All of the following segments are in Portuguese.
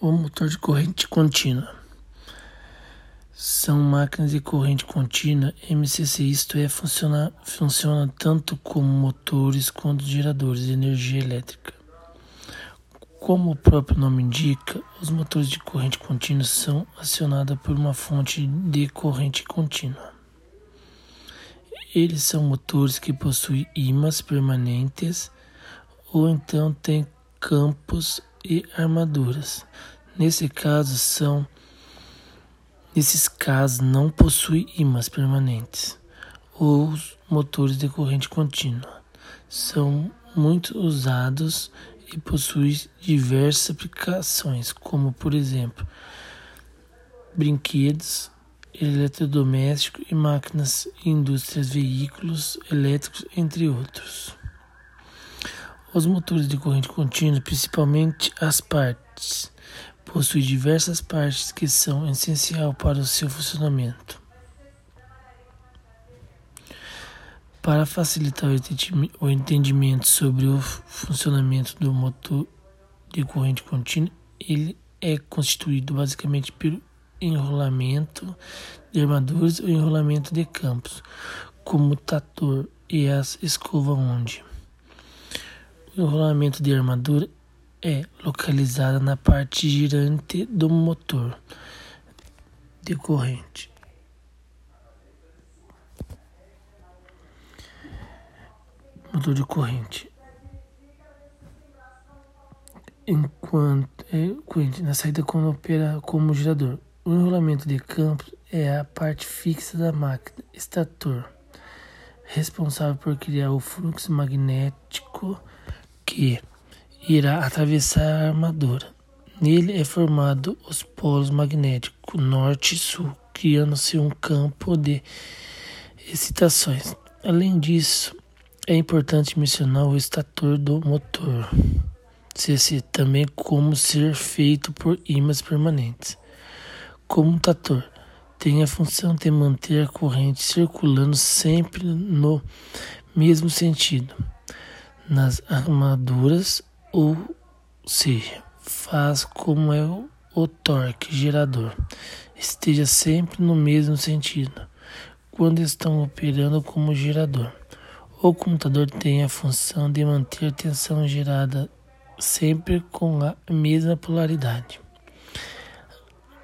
o motor de corrente contínua. São máquinas de corrente contínua MCC, isto é, funciona, funciona tanto como motores quanto geradores de energia elétrica. Como o próprio nome indica, os motores de corrente contínua são acionados por uma fonte de corrente contínua. Eles são motores que possuem ímãs permanentes ou então têm campos e armaduras. Nesse caso são nesses casos não possui ímãs permanentes. Os motores de corrente contínua são muito usados e possuem diversas aplicações, como por exemplo, brinquedos, eletrodomésticos e máquinas, indústrias, veículos elétricos, entre outros. Os motores de corrente contínua, principalmente as partes, possuem diversas partes que são essenciais para o seu funcionamento. Para facilitar o entendimento sobre o funcionamento do motor de corrente contínua, ele é constituído basicamente pelo enrolamento de armaduras ou enrolamento de campos, comutator e as escova onde o rolamento de armadura é localizado na parte girante do motor de corrente. Motor de corrente. Enquanto é corrente na saída quando opera como gerador. O enrolamento de campos é a parte fixa da máquina, estator, responsável por criar o fluxo magnético que irá atravessar a armadura. Nele é formado os polos magnéticos norte e sul, criando-se um campo de excitações. Além disso, é importante mencionar o estator do motor, CC, também como ser feito por ímãs permanentes. Comutator tem a função de manter a corrente circulando sempre no mesmo sentido nas armaduras, ou seja, faz como é o, torque gerador, esteja sempre no mesmo sentido quando estão operando como gerador. O computador tem a função de manter a tensão gerada sempre com a mesma polaridade.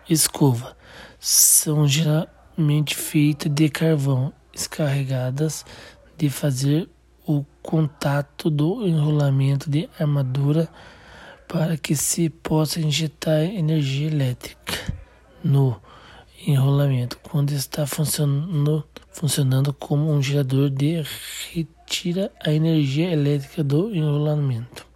Escova são geralmente feitas de carvão, descarregadas de fazer o contato do enrolamento de armadura para que se possa injetar energia elétrica no enrolamento quando está funcionando, funcionando como um gerador de retira a energia elétrica do enrolamento.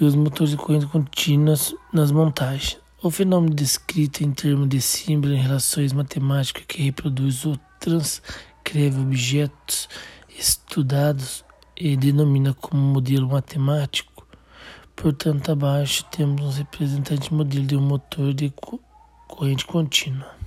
E os motores de corrente contínuas nas montagens. O fenômeno descrito em termos de símbolo em relações matemáticas que reproduz ou transcreve objetos estudados e denomina como modelo matemático. Portanto, abaixo temos um representante modelo de um motor de corrente contínua.